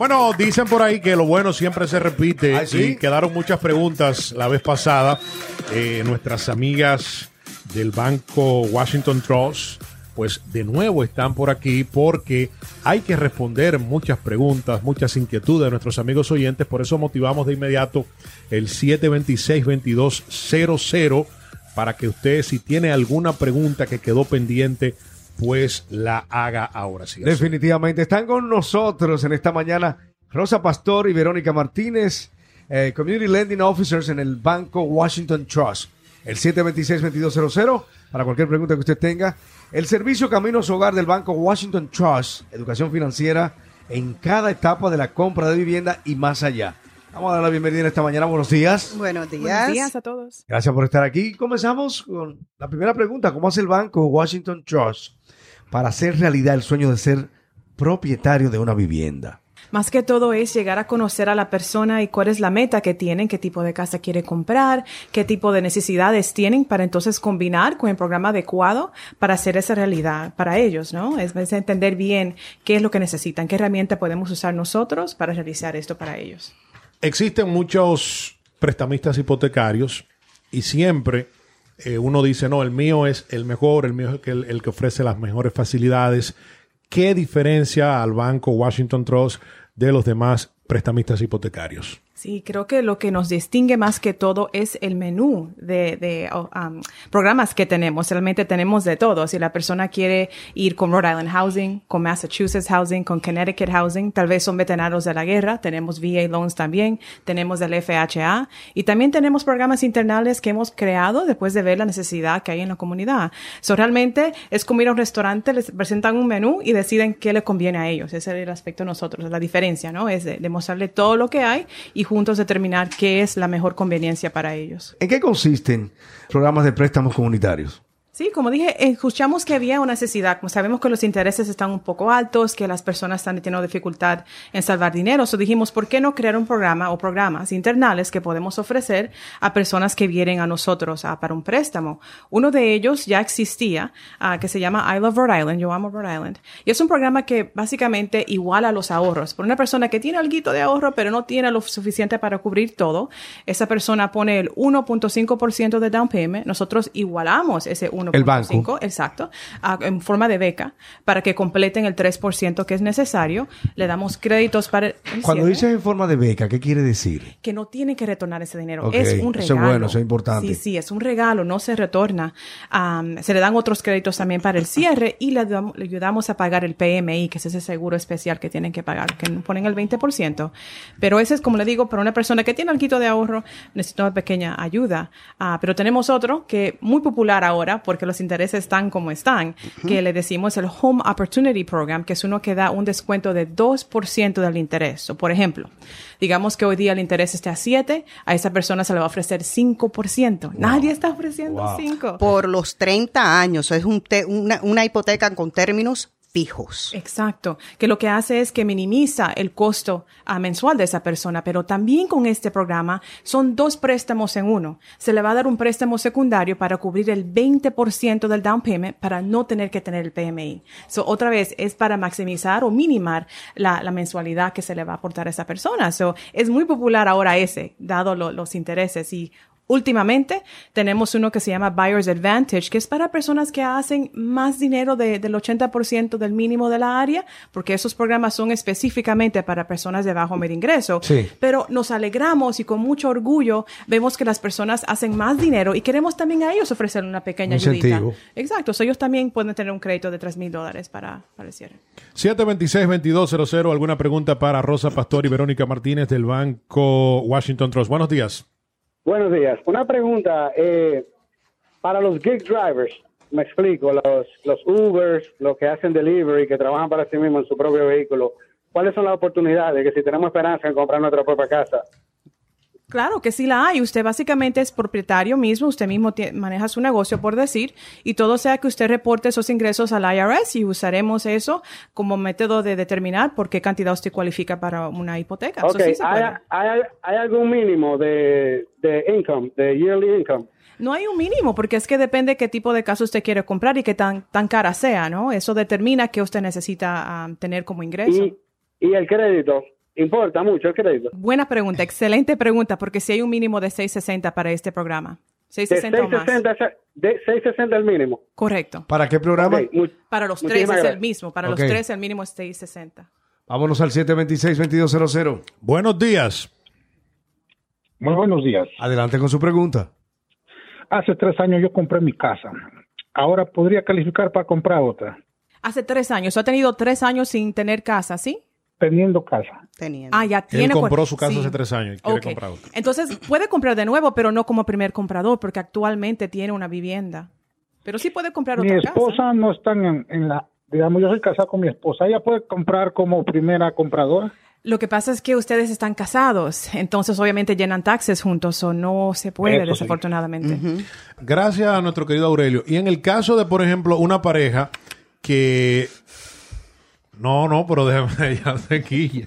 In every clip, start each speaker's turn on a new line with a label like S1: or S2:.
S1: Bueno, dicen por ahí que lo bueno siempre se repite
S2: ¿Ah, sí?
S1: y quedaron muchas preguntas la vez pasada. Eh, nuestras amigas del banco Washington Trust, pues de nuevo están por aquí porque hay que responder muchas preguntas, muchas inquietudes de nuestros amigos oyentes. Por eso motivamos de inmediato el 726-2200 para que usted, si tiene alguna pregunta que quedó pendiente, pues la haga ahora. Sí,
S2: Definitivamente. Están con nosotros en esta mañana Rosa Pastor y Verónica Martínez, eh, Community Lending Officers en el Banco Washington Trust. El 726-2200 para cualquier pregunta que usted tenga. El servicio Caminos Hogar del Banco Washington Trust, educación financiera en cada etapa de la compra de vivienda y más allá. Vamos a dar la bienvenida en esta mañana. Buenos días.
S3: Buenos días.
S4: Buenos días a todos.
S2: Gracias por estar aquí. Comenzamos con la primera pregunta. ¿Cómo hace el banco Washington Trust para hacer realidad el sueño de ser propietario de una vivienda?
S4: Más que todo es llegar a conocer a la persona y cuál es la meta que tienen, qué tipo de casa quiere comprar, qué tipo de necesidades tienen para entonces combinar con el programa adecuado para hacer esa realidad para ellos, ¿no? Es, es entender bien qué es lo que necesitan, qué herramienta podemos usar nosotros para realizar esto para ellos.
S1: Existen muchos prestamistas hipotecarios y siempre eh, uno dice, no, el mío es el mejor, el mío es el que, el que ofrece las mejores facilidades. ¿Qué diferencia al banco Washington Trust de los demás prestamistas hipotecarios?
S4: Sí, creo que lo que nos distingue más que todo es el menú de, de oh, um, programas que tenemos. Realmente tenemos de todo. Si la persona quiere ir con Rhode Island Housing, con Massachusetts Housing, con Connecticut Housing, tal vez son veteranos de la guerra, tenemos VA Loans también, tenemos del FHA y también tenemos programas internales que hemos creado después de ver la necesidad que hay en la comunidad. So, realmente es como ir a un restaurante, les presentan un menú y deciden qué les conviene a ellos. Ese es el aspecto de nosotros, la diferencia, ¿no? Es de, de mostrarle todo lo que hay y juntos determinar qué es la mejor conveniencia para ellos.
S2: ¿En qué consisten programas de préstamos comunitarios?
S4: Sí, como dije, escuchamos que había una necesidad. Como sabemos que los intereses están un poco altos, que las personas están teniendo dificultad en salvar dinero. So dijimos, ¿por qué no crear un programa o programas internales que podemos ofrecer a personas que vienen a nosotros a, para un préstamo? Uno de ellos ya existía, uh, que se llama I Love Rhode Island. Yo amo Rhode Island. Y es un programa que básicamente iguala los ahorros. Por una persona que tiene algo de ahorro, pero no tiene lo suficiente para cubrir todo, esa persona pone el 1.5% de down payment. Nosotros igualamos ese 1.
S2: El banco.
S4: exacto, en forma de beca, para que completen el 3% que es necesario. Le damos créditos para el
S2: Cuando dices en forma de beca, ¿qué quiere decir?
S4: que no tienen que retornar ese dinero. Es un regalo.
S2: eso es bueno, eso es importante.
S4: Sí, sí, es un regalo, no se retorna. Um, se le dan otros créditos también para el cierre y le, le ayudamos a pagar el PMI, que es ese seguro especial que tienen que pagar, que ponen el 20%. Pero ese es, como le digo, para una persona que tiene algo de ahorro, necesita una pequeña ayuda. Ah, pero tenemos otro que muy popular ahora, porque los intereses están como están, que le decimos el Home Opportunity Program, que es uno que da un descuento de 2% del interés. O, por ejemplo, digamos que hoy día el interés esté a 7, a esa persona se le va a ofrecer 5%. Nadie está ofreciendo
S2: Wow.
S4: 5.
S3: Por los 30 años. Es un te- una, una hipoteca con términos fijos.
S4: Exacto, que lo que hace es que minimiza el costo ah, mensual de esa persona, pero también con este programa son dos préstamos en uno. Se le va a dar un préstamo secundario para cubrir el 20% del down payment para no tener que tener el PMI. So, otra vez, es para maximizar o minimar la, mensualidad que se le va a aportar a esa persona. So, es muy popular ahora ese, dado lo- los intereses y Últimamente tenemos uno que se llama Buyer's Advantage, que es para personas que hacen más dinero de- del 80% del mínimo de la área, porque esos programas son específicamente para personas de bajo medio ingreso.
S2: Sí.
S4: Pero nos alegramos y con mucho orgullo vemos que las personas hacen más dinero y queremos también a ellos ofrecer una pequeña
S2: Un
S4: ayudita.
S2: incentivo.
S4: Exacto, so ellos también pueden tener un crédito de 3 mil dólares para, para el cierre.
S1: 726-2200, ¿alguna pregunta para Rosa Pastor y Verónica Martínez del banco Washington Trust? Buenos días.
S5: Buenos días. Una pregunta eh, para los gig drivers. Me explico, los, los Ubers, los que hacen delivery, que trabajan para sí mismos en su propio vehículo. ¿Cuáles son las oportunidades que si tenemos esperanza en comprar nuestra propia casa?
S4: Claro que sí la hay. Usted básicamente es propietario mismo, usted mismo maneja su negocio, por decir, y todo sea que usted reporte esos ingresos al IRS y usaremos eso como método de determinar por qué cantidad usted cualifica para una hipoteca. Eso
S5: Ok,
S4: sí se
S5: ¿hay,
S4: puede.
S5: hay, hay algún mínimo de, de income, de yearly income?
S4: No hay un mínimo, porque es que depende qué tipo de casa usted quiere comprar y qué tan, tan cara sea, ¿no? Eso determina qué usted necesita ah, tener como ingreso.
S5: Y, y el crédito. ¿Importa mucho el crédito?
S4: Buena pregunta, excelente pregunta, porque si hay un mínimo de 660 para este programa.
S5: De
S4: 660 o más.
S5: 660, de 660 el mínimo.
S4: Correcto.
S2: ¿Para qué programa?
S4: Para los tres es el mismo. Para los tres el mínimo es 660.
S2: Vámonos al 726-2200.
S1: Buenos días.
S6: Muy buenos días.
S2: Adelante con su pregunta.
S6: Hace tres años yo compré mi casa. Ahora podría calificar para comprar otra,
S4: Hace tres años. Ha tenido tres años sin tener casa, ¿sí?
S6: Teniendo casa.
S3: Teniendo.
S4: Ah, ya
S1: Él
S4: tiene.
S1: compró
S4: cua-
S1: su casa
S4: sí.
S1: hace tres años y quiere comprar otra.
S4: Entonces puede comprar de nuevo, pero no como primer comprador, porque actualmente tiene una vivienda. Pero sí puede comprar
S6: Mi
S4: otra
S6: esposa
S4: casa.
S6: no está en, en la, digamos, yo soy casado con mi esposa. Ella puede comprar como primera compradora.
S4: Lo que pasa es que ustedes están casados, entonces obviamente llenan taxes juntos o no se puede,
S6: Eso sí.
S4: desafortunadamente.
S1: Gracias a nuestro querido Aurelio. Y en el caso de, por ejemplo, una pareja que... No, no, pero déjame ya sequilla.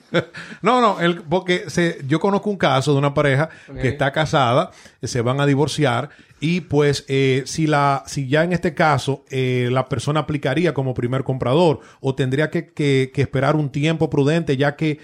S1: No, no, el, porque se, yo conozco un caso de una pareja que está casada, se van a divorciar y pues eh, si la si ya en este caso eh, la persona aplicaría como primer comprador o tendría que, que- que esperar un tiempo prudente ya que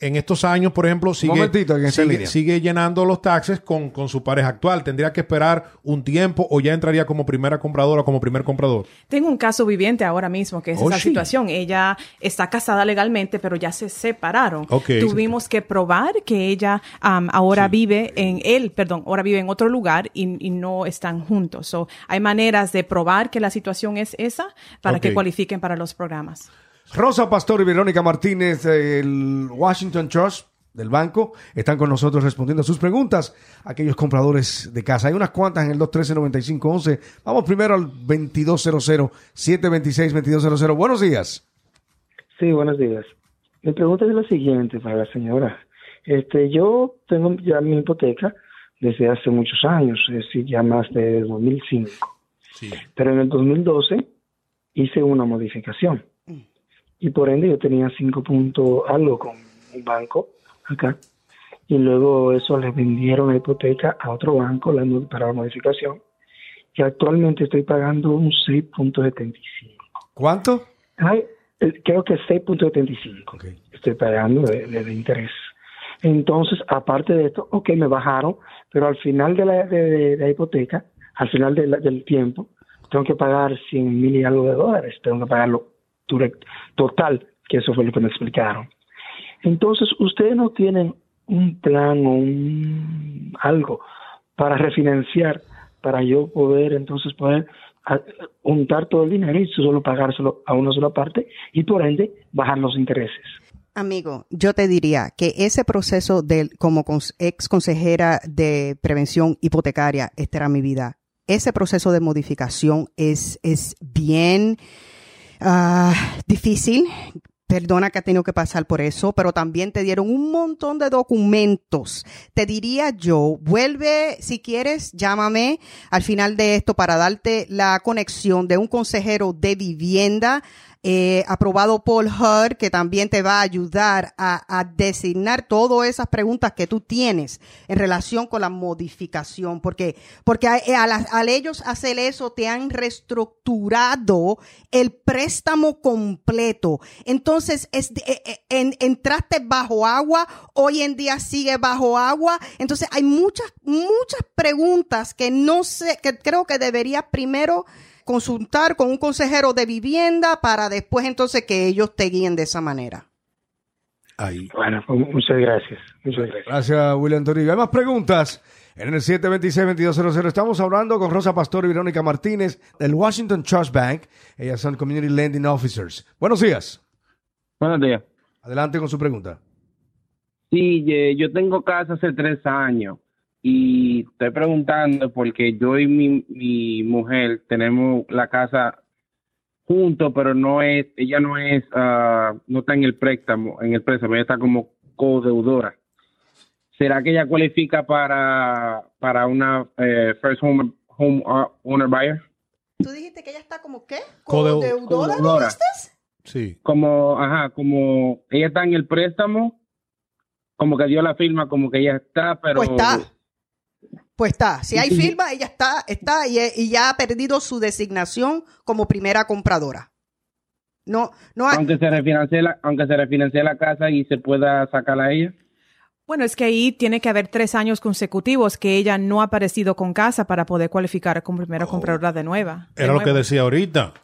S1: en estos años, por ejemplo, sigue, sigue, llenando los taxes con, con su pareja actual. ¿Tendría que esperar un tiempo o ya entraría como primera compradora o como primer comprador?
S4: Tengo un caso viviente ahora mismo, que es
S1: Oh,
S4: esa
S1: sí.
S4: situación. Ella está casada legalmente, pero ya se separaron.
S1: Ok.
S4: Tuvimos que probar que ella ahora vive en él, perdón, ahora vive en otro lugar y, y no están juntos. So, hay maneras de probar que la situación es esa para que cualifiquen para los programas.
S2: Rosa Pastor y Verónica Martínez del Washington Trust del banco están con nosotros respondiendo a sus preguntas. Aquellos compradores de casa. Hay unas cuantas en el 213-9511. Vamos primero al 2200-726-2200. Buenos días.
S7: Sí, buenos días. Mi pregunta es la siguiente para la señora. Este, yo tengo ya mi hipoteca desde hace muchos años, es decir, ya más de 2005.
S1: Sí.
S7: Pero en el 2012 hice una modificación. Y por ende yo tenía 5 puntos algo con un banco acá. Y luego eso le vendieron la hipoteca a otro banco para la modificación. Y actualmente estoy pagando un 6.75.
S2: ¿Cuánto?
S7: Ay, eh, creo que 6.75
S2: Ok.
S7: estoy pagando de, de- de interés. Entonces, aparte de esto, ok, me bajaron, pero al final de la, de, la hipoteca, al final la- del tiempo, tengo que pagar 100 mil y algo de dólares, tengo que pagarlo total, que eso fue lo que me explicaron. Entonces, ustedes no tienen un plan o un algo para refinanciar, para yo poder entonces poder a- juntar todo el dinero y solo pagárselo a una sola parte y por ende bajar los intereses.
S3: Amigo, yo te diría que ese proceso del, como ex consejera de prevención hipotecaria, esta era mi vida. Ese proceso de modificación es, es bien ah, difícil. Perdona que ha tenido que pasar por eso, pero también te dieron un montón de documentos. Te diría yo, vuelve, si quieres, llámame al final de esto para darte la conexión de un consejero de vivienda eh, aprobado por HUD, que también te va a ayudar a, a designar todas esas preguntas que tú tienes en relación con la modificación, porque, porque a- a la- al ellos hacer eso te han reestructurado el préstamo completo. Entonces, es, eh, eh, en- entraste bajo agua, hoy en día sigue bajo agua. Entonces, hay muchas, muchas preguntas que no sé, que creo que deberías primero consultar con un consejero de vivienda para después entonces que ellos te guíen de esa manera.
S1: Ahí.
S7: Bueno, pues, muchas gracias. Muchas gracias.
S2: Gracias, William Toribio. Hay más preguntas. En el 726-2200 estamos hablando con Rosa Pastor y Verónica Martínez del Washington Trust Bank. Ellas son Community Lending Officers. Buenos días.
S8: Buenos días.
S2: Adelante con su pregunta.
S8: Sí, yo tengo casa hace tres años y estoy preguntando porque yo y mi, mi mujer tenemos la casa juntos, pero no es, ella no es, ah, no está en el préstamo, en el préstamo, ella está como codeudora. ¿Será que ella cualifica para, para una eh, first home, home uh, owner buyer?
S3: ¿Tú dijiste que ella está como qué?
S1: Codeu-
S3: ¿Codeudora,
S8: codeudora.
S3: dijiste?
S1: Sí.
S8: Como, ajá, como ella está en el préstamo, como que dio la firma, como que ella está, pero...
S3: Pues está. Pues está. Si hay firma, ella está, está y, y ya ha perdido su designación como primera compradora. No, no hay-
S8: Aunque se refinancie la, aunque se refinancie la casa y se pueda sacarla a ella.
S4: Bueno, es que ahí tiene que haber tres años consecutivos que ella no ha aparecido con casa para poder cualificar como primera compradora de nueva. de
S1: Era lo que decía ahorita.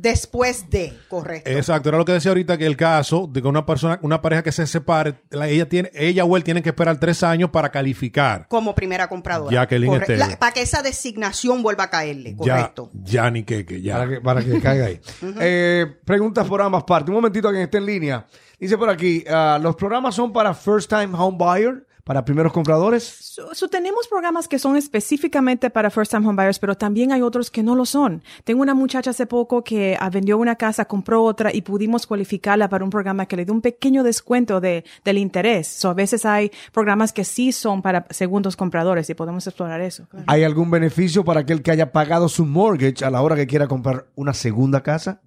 S3: Después de, correcto.
S1: Exacto, era lo que decía ahorita que el caso de que una persona, una pareja que se separe, la- ella tiene, ella o él tienen que esperar tres años para calificar.
S3: como primera compradora. Corre-
S1: Estela.
S3: la- para que esa designación vuelva a caerle,
S1: Ya,
S3: correcto.
S1: ya ni que, que ya.
S2: Para que, para que caiga ahí. Eh, preguntas por ambas partes. Un momentito a quien esté en línea. Dice por aquí, ah, ¿los programas son para first time home buyer? ¿Para primeros compradores?
S4: So- so tenemos programas que son específicamente para first time home buyers, pero también hay otros que no lo son. Tengo una muchacha hace poco que ah, vendió una casa, compró otra y pudimos cualificarla para un programa que le dio un pequeño descuento de, del interés. So, a veces hay programas que sí son para segundos compradores y podemos explorar eso. claro.
S2: ¿Hay algún beneficio para aquel que haya pagado su mortgage a la hora que quiera comprar una segunda casa?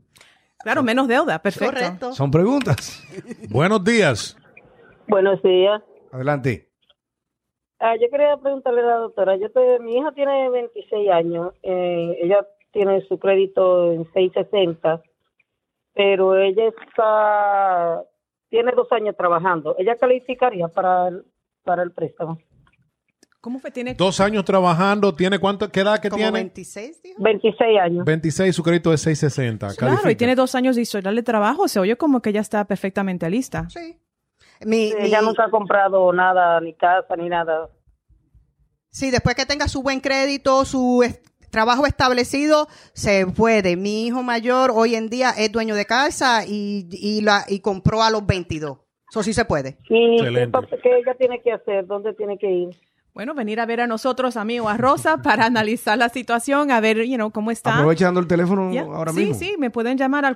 S4: Claro, menos deuda, perfecto.
S3: Correcto.
S2: Son preguntas.
S1: Buenos días.
S9: Buenos días.
S2: Adelante.
S9: Ah, yo quería preguntarle a la doctora, yo te- mi hija tiene 26 años, eh, ella tiene su crédito en 660, pero ella está, tiene dos años trabajando. ¿Ella calificaría para el, para el préstamo?
S4: ¿Cómo fue? Tiene
S1: Dos años trabajando, ¿tiene cuánto? ¿Qué edad que
S3: Como
S1: tiene?
S3: 26, dijo.
S9: 26 años.
S1: 26, su crédito es 660.
S4: Claro, y
S1: califica.
S4: tiene dos años de historial de trabajo. Se oye como que ya está perfectamente lista.
S3: Sí. Mi, mi-
S9: Ella nunca ha comprado nada, ni casa, ni nada.
S3: sí, después que tenga su buen crédito, su trabajo establecido, se puede. Mi hijo mayor hoy en día es dueño de casa y, y, la, y compró a los 22. Eso sí se puede.
S9: ¿Y qué,
S1: Excelente.
S9: pasa- qué ella tiene que hacer? ¿Dónde tiene que ir?
S4: Bueno, venir a ver a nosotros, a mí o a Rosa, para analizar la situación, a ver, you know, cómo está.
S2: Aprovecha dando el teléfono ahora
S4: sí,
S2: mismo.
S4: sí, me pueden llamar al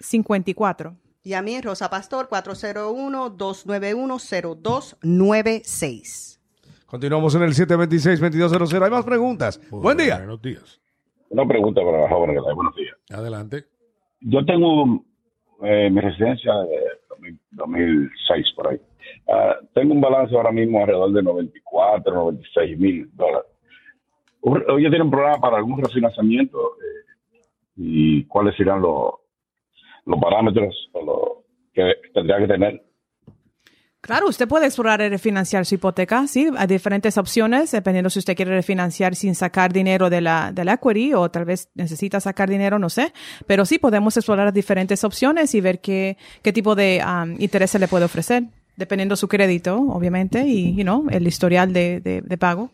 S4: 401-654-4854.
S3: Y a mí, Rosa Pastor, 401-291-0296.
S2: Continuamos en el 726-2200. Hay más preguntas. Buen día.
S1: Buenos días.
S10: Una pregunta para la joven. Buenos días.
S1: Adelante.
S10: Yo tengo eh, mi residencia de 2000 2006 por ahí. Ah, tengo un balance ahora mismo alrededor de 94, 96 mil dólares. ¿Ellos tienen programa para algún refinanciamiento? eh, ¿Y cuáles serán los, los parámetros o lo que tendría que tener?
S4: Claro, usted puede explorar el refinanciar su hipoteca, sí, hay diferentes opciones, dependiendo si usted quiere refinanciar sin sacar dinero de la, del equity o tal vez necesita sacar dinero, no sé. Pero sí, podemos explorar diferentes opciones y ver qué, qué tipo de um, interés se le puede ofrecer, dependiendo su crédito, obviamente, y, you know, el historial de, de, de pago.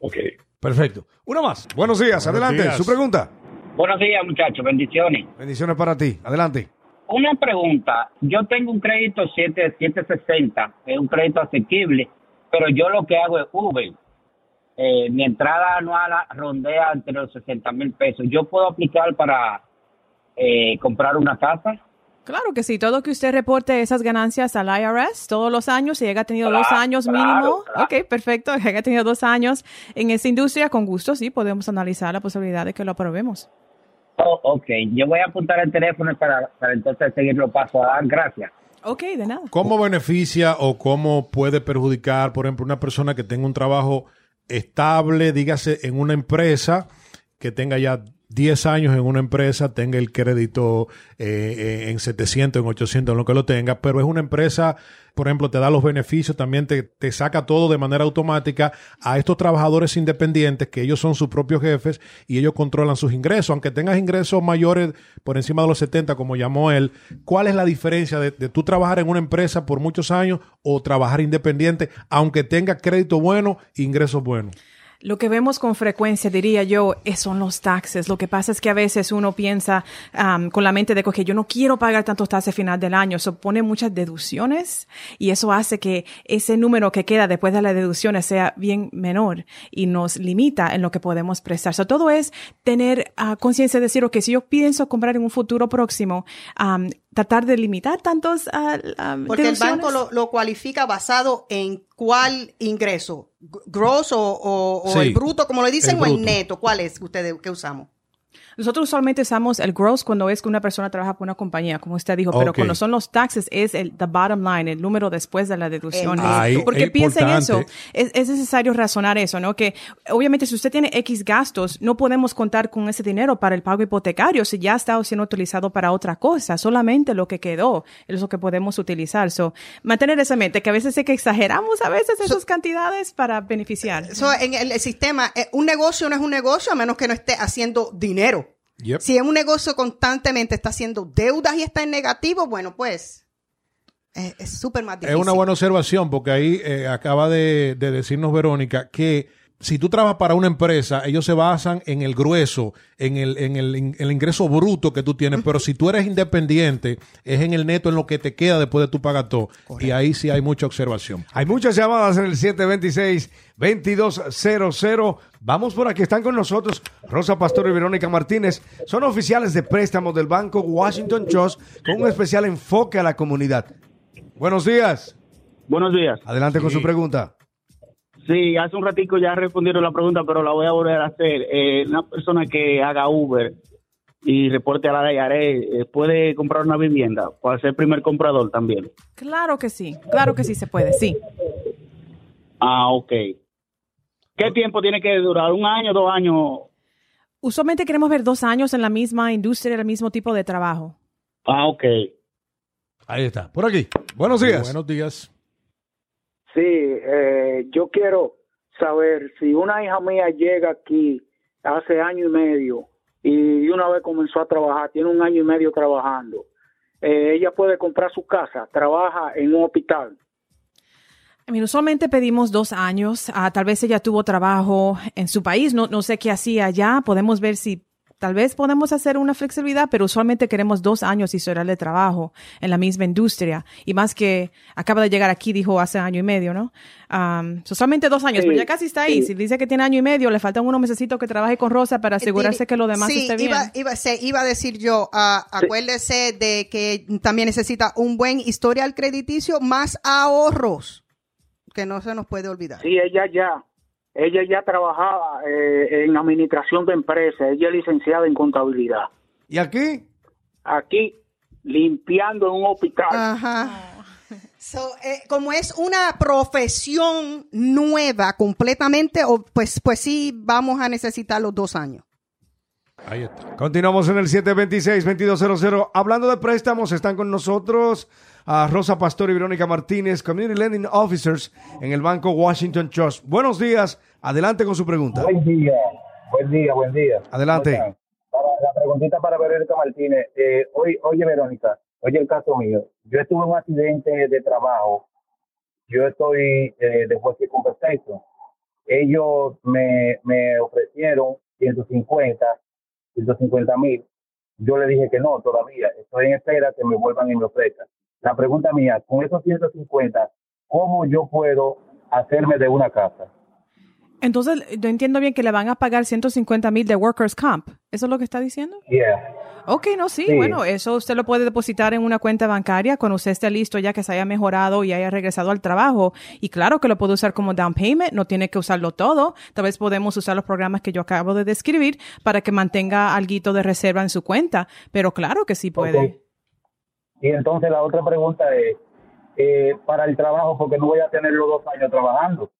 S10: Ok.
S2: Perfecto. Una más. Buenos días.
S1: Buenos
S2: Adelante.
S1: días.
S2: Su pregunta.
S11: Buenos días, muchachos. Bendiciones.
S2: Bendiciones para ti. Adelante.
S11: Una pregunta. Yo tengo un crédito 7, 760, es un crédito asequible, pero yo lo que hago es Uber. Eh, mi entrada anual rondea entre los 60 mil pesos. ¿Yo puedo aplicar para eh, comprar una casa?
S4: Claro que sí, todo que usted reporte esas ganancias al IRS todos los años, si haya tenido dos
S11: Claro,
S4: años
S11: claro,
S4: mínimo,
S11: claro.
S4: ok, perfecto, si haya tenido dos años en esa industria, con gusto sí, podemos analizar la posibilidad de que lo aprobemos.
S11: Oh, ok, yo voy a apuntar el teléfono para, para entonces seguirlo paso a dar. Gracias.
S4: Ok, de nada.
S1: ¿Cómo beneficia o cómo puede perjudicar, por ejemplo, una persona que tenga un trabajo estable, dígase, en una empresa, que tenga ya 10 años en una empresa, tenga el crédito eh, eh, en 700, en 800, en lo que lo tenga, pero es una empresa, por ejemplo, te da los beneficios, también te, te saca todo de manera automática a estos trabajadores independientes, que ellos son sus propios jefes y ellos controlan sus ingresos, aunque tengas ingresos mayores por encima de los 70, como llamó él, ¿cuál es la diferencia de, tú trabajar en una empresa por muchos años o trabajar independiente, aunque tenga crédito bueno ingresos buenos?
S4: Lo que vemos con frecuencia, diría yo, son los taxes. Lo que pasa es que a veces uno piensa am, con la mente de que yo no quiero pagar tantos taxes al final del año. Eso pone muchas deducciones y eso hace que ese número que queda después de las deducciones sea bien menor y nos limita en lo que podemos prestar. So, todo es tener ah, conciencia de decir, ok, si yo pienso comprar en un futuro próximo, am, tratar de limitar tantos ah,
S3: Porque el banco lo, lo cualifica basado en cuál ingreso, gross o, o- o
S1: Sí,
S3: el bruto, como le dicen,
S1: el
S3: o el neto. ¿Cuál es ustedes que usamos?
S4: Nosotros usualmente usamos el gross cuando es que una persona trabaja por una compañía, como usted dijo, pero cuando son los taxes es el the bottom line, el número después de la deducción.
S1: El Ahí,
S4: Porque
S1: es
S4: piensen eso,
S1: importante.
S4: es, es necesario razonar eso, ¿no? Que obviamente si usted tiene X gastos, no podemos contar con ese dinero para el pago hipotecario si ya está siendo utilizado para otra cosa, solamente lo que quedó es lo que podemos utilizar. So, mantener esa mente, que a veces sé que exageramos a veces esas cantidades para beneficiar.
S3: So, en el, el sistema, eh, un negocio no es un negocio a menos que no esté haciendo dinero.
S1: Yep.
S3: Si es un negocio constantemente está haciendo deudas y está en negativo, bueno, pues eh, es súper más
S1: Es
S3: difícil.
S1: una buena observación porque ahí eh, acaba de, de decirnos Verónica que si tú trabajas para una empresa, ellos se basan en el grueso, en el, en el, en el ingreso bruto que tú tienes, pero si tú eres independiente, es en el neto en lo que te queda después de tu pagar todo. Y ahí sí hay mucha observación.
S2: Hay muchas llamadas en el 726-2200. Vamos por aquí. Están con nosotros Rosa Pastor y Verónica Martínez. Son oficiales de préstamos del Banco Washington Trust con un especial enfoque a la comunidad. Buenos días.
S12: Buenos días.
S2: Adelante con su pregunta.
S12: Sí, hace un ratico ya respondieron la pregunta, pero la voy a volver a hacer. Eh, una persona que haga Uber y reporte a la IRS, eh, ¿puede comprar una vivienda? ¿Puede ser primer comprador también?
S4: Claro que sí, claro que sí se puede, sí.
S12: Ah, ok. ¿Qué tiempo tiene que durar? ¿Un año, dos años?
S4: Usualmente queremos ver dos años en la misma industria, el mismo tipo de trabajo.
S12: Ah, ok.
S2: Ahí está. Por aquí. Buenos días.
S1: Buenos días.
S13: Sí, eh, yo quiero saber si una hija mía llega aquí hace año y medio y una vez comenzó a trabajar, tiene un año y medio trabajando, eh, ella puede comprar su casa, trabaja en un hospital.
S4: Mean, usualmente pedimos dos años. Ah, tal vez ella tuvo trabajo en su país. No, no sé qué hacía allá. Podemos ver si tal vez podemos hacer una flexibilidad, pero usualmente queremos dos años historial de trabajo en la misma industria. Y más que acaba de llegar aquí, dijo hace año y medio, ¿no? Um, so solamente dos años,
S3: Sí,
S4: pero ya casi está ahí.
S3: sí.
S4: Si dice que tiene año y medio, le faltan unos mesecitos que trabaje con Rosa para asegurarse que lo demás
S3: sí,
S4: esté bien.
S3: Iba, iba, se, iba a decir yo, acuérdese de que también necesita un buen historial crediticio más ahorros, que no se nos puede olvidar.
S13: Sí, ella ya, ella ya trabajaba eh, en administración de empresas, ella es licenciada en contabilidad.
S2: ¿Y aquí?
S13: Aquí, limpiando en un hospital.
S3: Ajá. So, eh, como es una profesión nueva completamente, o pues, pues sí vamos a necesitar los dos años.
S1: Ahí está.
S2: Continuamos en el 726-2200. Hablando de préstamos, están con nosotros a Rosa Pastor y Verónica Martínez, Community Lending Officers en el Banco Washington Trust. Buenos días. Adelante con su pregunta.
S14: Buen día, buen día, buen día.
S2: Adelante.
S14: La preguntita para Verónica Martínez. Eh, oye, oye, Verónica, oye el caso mío. Yo estuve en un accidente de trabajo. Yo estoy eh, de Compensation. Ellos me, me ofrecieron 150, 150 mil. Yo le dije que no, todavía. Estoy en espera que me vuelvan y me ofrezcan. La pregunta mía, con esos 150, ¿cómo yo puedo hacerme de una casa?
S4: Entonces, yo entiendo bien que le van a pagar 150 mil de Workers' Comp. ¿Eso es lo que está diciendo?
S14: Yeah.
S4: Ok, no, sí,
S14: Sí.
S4: bueno, eso usted lo puede depositar en una cuenta bancaria cuando usted esté listo ya que se haya mejorado y haya regresado al trabajo. Y claro que lo puede usar como down payment, no tiene que usarlo todo. Tal vez podemos usar los programas que yo acabo de describir para que mantenga algo de reserva en su cuenta, pero claro que sí puede.
S14: Y entonces la otra pregunta es, eh, para el trabajo, porque no voy a tener los dos años trabajando.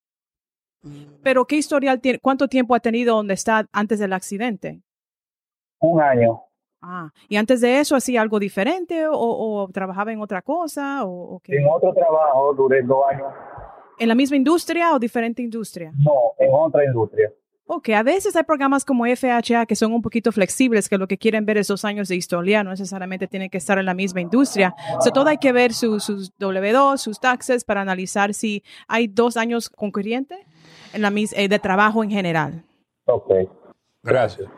S4: Pero ¿qué historial tiene? ¿Cuánto tiempo ha tenido donde está antes del accidente?
S14: Un año.
S4: Ah, y antes de eso hacía algo diferente o, o trabajaba en otra cosa o, o qué?
S14: En otro trabajo duré dos años,
S4: ¿En la misma industria o diferente industria?
S14: no, en otra industria.
S4: Ok, a veces hay programas como FHA que son un poquito flexibles, que lo que quieren ver es dos años de historia, no necesariamente tienen que estar en la misma industria. So, todo hay que ver su- sus W2, sus taxes, para analizar si hay dos años concurrentes en la mis- eh, de trabajo en general.
S14: Ok.
S1: Gracias.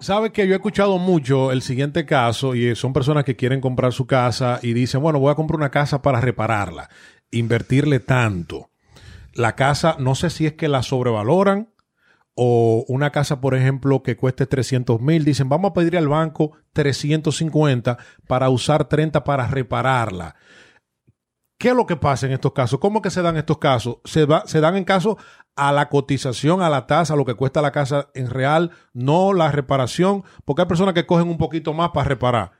S1: Sabe que yo he escuchado mucho el siguiente caso y son personas que quieren comprar su casa y dicen, bueno, voy a comprar una casa para repararla, invertirle tanto. La casa, no sé si es que la sobrevaloran o una casa, por ejemplo, que cueste 300 mil, dicen, vamos a pedir al banco 350 para usar 30 para repararla. ¿Qué es lo que pasa en estos casos? ¿Cómo que se dan estos casos? Se, va- se dan en casos a la cotización, a la tasa, a lo que cuesta la casa en real, no la reparación, porque hay personas que cogen un poquito más para reparar.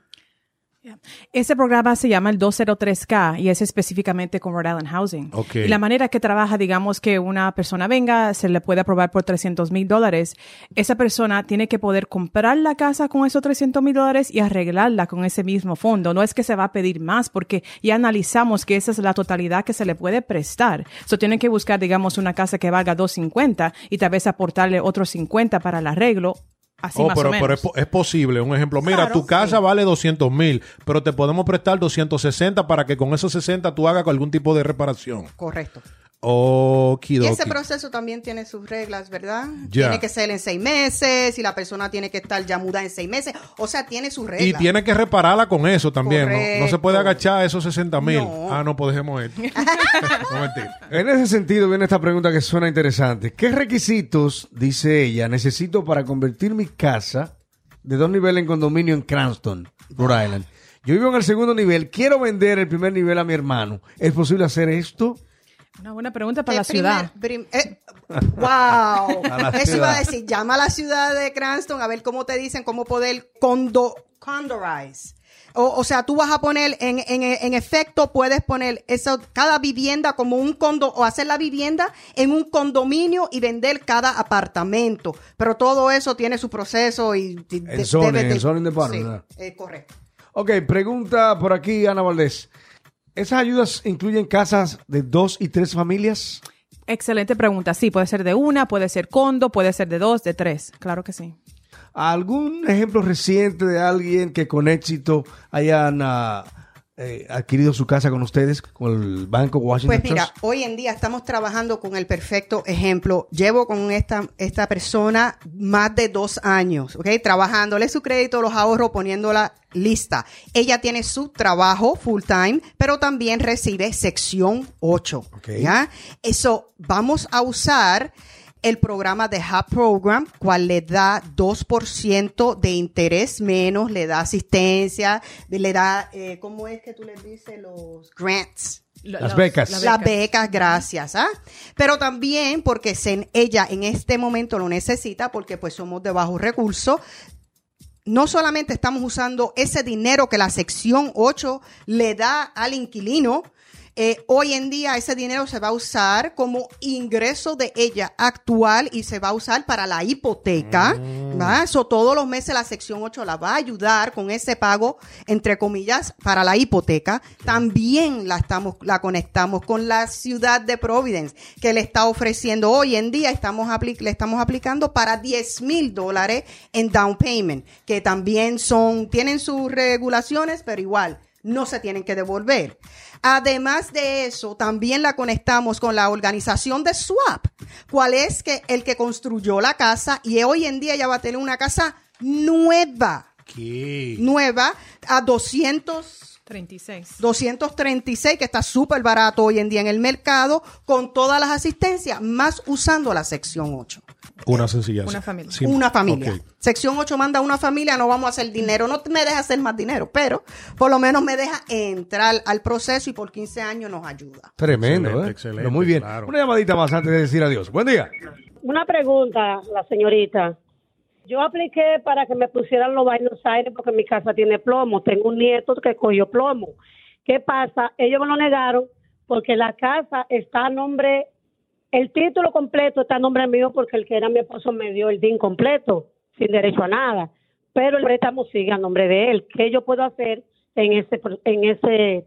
S4: Ese programa se llama el 203K y es específicamente con Rhode Island Housing.
S1: Ok.
S4: Y la manera que trabaja, digamos que una persona venga, se le puede aprobar por 300 mil dólares. Esa persona tiene que poder comprar la casa con esos 300 mil dólares y arreglarla con ese mismo fondo. No es que se va a pedir más porque ya analizamos que esa es la totalidad que se le puede prestar. So tienen que buscar, digamos, una casa que valga 250 y tal vez aportarle otros 50 para el arreglo. Así
S1: Oh,
S4: más
S1: pero,
S4: o
S1: pero es, po- es posible. Un ejemplo, mira,
S4: Claro,
S1: tu casa vale 200 mil, pero te podemos prestar 260 para que con esos 60 tú hagas algún tipo de reparación.
S3: Correcto.
S1: Okidoki.
S3: Y ese proceso también tiene sus reglas, ¿verdad? Tiene que ser en seis meses y la persona tiene que estar ya mudada en seis meses. O sea, tiene sus
S1: Y
S3: reglas.
S1: tiene que repararla con eso también. ¿no? No, se puede agachar esos 60 mil.
S3: No.
S1: Ah, no, pues dejemos esto. no.
S2: En ese sentido viene esta pregunta que suena interesante. ¿Qué requisitos, dice ella, necesito para convertir mi casa de dos niveles en condominio en Cranston, Rhode Island? Yo vivo en el segundo nivel, quiero vender el primer nivel a mi hermano. ¿Es posible hacer esto?
S4: Una buena pregunta para la ciudad.
S3: primer- prim- eh, wow. Eso iba a decir, llama a la ciudad de Cranston a ver cómo te dicen cómo poder condo, condorize. O, o sea, tú vas a poner, en, en, en efecto, puedes poner eso, cada vivienda como un condo, o hacer la vivienda en un condominio y vender cada apartamento. Pero todo eso tiene su proceso y... de-
S2: El zoning,
S3: de-
S2: el zoning de paro,
S3: Sí,
S2: ¿verdad?
S3: eh, correcto.
S2: Ok, pregunta por aquí, Ana Valdés. ¿Esas ayudas incluyen casas de dos y tres familias?
S4: Excelente pregunta. Sí, puede ser de una, puede ser condo, puede ser de dos, de tres. Claro que sí.
S2: ¿Algún ejemplo reciente de alguien que con éxito hayan ah, eh, adquirido su casa con ustedes, con el Banco Washington
S3: Pues mira,
S2: Trust?
S3: hoy en día estamos trabajando con el perfecto ejemplo. Llevo con esta, esta persona más de dos años, ¿ok? Trabajándole su crédito, los ahorros, poniéndola lista. Ella tiene su trabajo full time, pero también recibe sección 8, ¿ya? Eso, vamos a usar el programa de HUB Program, cual le da 2% de interés menos, le da asistencia, le da, eh, ¿cómo es que tú le dices? Los grants.
S2: Las becas.
S3: Las becas, gracias. ¿ah? Pero también porque se- ella en este momento lo necesita porque pues somos de bajos recursos. No solamente estamos usando ese dinero que la sección 8 le da al inquilino, eh, hoy en día ese dinero se va a usar como ingreso de ella actual y se va a usar para la hipoteca. ¿va? So, todos los meses la sección 8 la va a ayudar con ese pago, entre comillas, para la hipoteca. También la, estamos, la conectamos con la ciudad de Providence, que le está ofreciendo hoy en día, estamos le estamos aplicando para 10 mil dólares en down payment, que también son, tienen sus regulaciones, pero igual no se tienen que devolver. Además de eso, también la conectamos con la organización de SWAP, cual es que el que construyó la casa y hoy en día ya va a tener una casa nueva,
S1: ¿Qué?
S3: nueva a 200
S4: 36.
S3: 236, que está súper barato hoy en día en el mercado, con todas las asistencias, más usando la sección 8.
S1: Una sencilla.
S4: Una familia.
S1: Sí.
S3: Una familia. Sección 8 manda una familia, no vamos a hacer dinero, no me deja hacer más dinero, pero por lo menos me deja entrar al proceso y por 15 años nos ayuda.
S2: Tremendo,
S1: Excelente,
S2: ¿eh?
S1: excelente,
S2: Pero muy bien.
S1: claro.
S2: Una llamadita más antes de decir adiós. Buen día.
S15: Una pregunta, la señorita. Yo apliqué para que me pusieran los Buenos Aires porque mi casa tiene plomo. Tengo un nieto que cogió plomo. ¿Qué pasa? Ellos me lo negaron porque la casa está a nombre, el título completo está a nombre mío porque el que era mi esposo me dio el DIN completo, sin derecho a nada. Pero el préstamo sigue a nombre de él. ¿Qué yo puedo hacer en ese, en ese,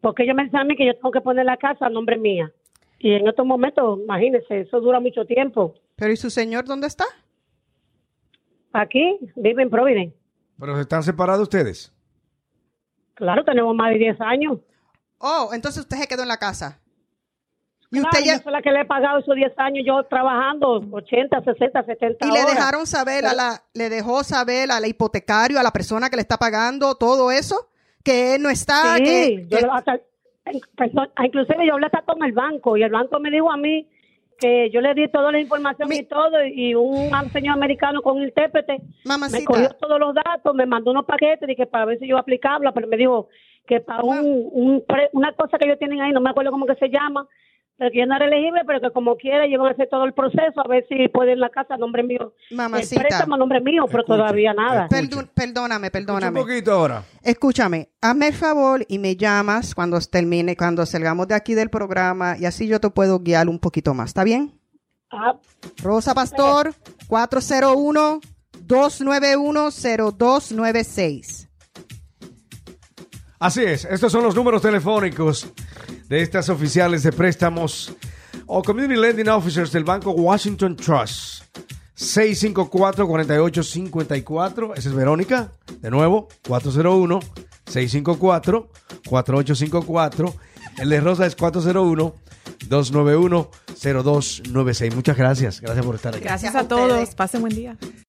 S15: porque ellos me dicen a mí que yo tengo que poner la casa a nombre mía. Y en estos momentos, imagínense, eso dura mucho tiempo.
S3: Pero ¿y su señor dónde está?
S15: Aquí, vive en Providence.
S2: Pero están separados ustedes.
S15: Claro, tenemos más de 10 años.
S3: Oh, entonces usted se quedó en la casa. Y
S15: Claro,
S3: usted ya-
S15: yo soy la que le he pagado esos 10 años, yo trabajando 80, 60, 70
S3: Y le dejaron saber a la, le dejó saber al hipotecario, a la persona que le está pagando todo eso, que él no está,
S15: Sí,
S3: que,
S15: yo
S3: que-
S15: hasta- inclusive yo hablé hasta con el banco y el banco me dijo a mí que yo le di toda la información y todo y un señor americano con un intérprete
S3: Mamacita.
S15: me cogió todos los datos, me mandó unos paquetes dije para ver si yo aplicaba, pero me dijo que para un, un pre- una cosa que ellos tienen ahí, no me acuerdo cómo que se llama, de que yo no era elegible, pero que como quiera ellos van a hacer todo el proceso, a ver si pueden la casa a nombre mío.
S3: Mamacita.
S15: El préstamo a nombre mío, pero todavía nada.
S3: Perdóname, perdóname.
S2: Un poquito ahora.
S3: Escúchame, hazme el favor y me llamas cuando termine, cuando salgamos de aquí del programa y así yo te puedo guiar un poquito más. ¿Está bien?
S15: Ah,
S3: Rosa Pastor, 401-291-0296.
S2: Así es, estos son los números telefónicos de estas oficiales de préstamos o Community Lending Officers del Banco Washington Trust. 654-4854, esa es Verónica, de nuevo, 401-654-4854. El de Rosa es 401-291-0296. Muchas gracias, gracias por estar aquí.
S4: Gracias
S3: a
S4: a todos. Pasen buen día.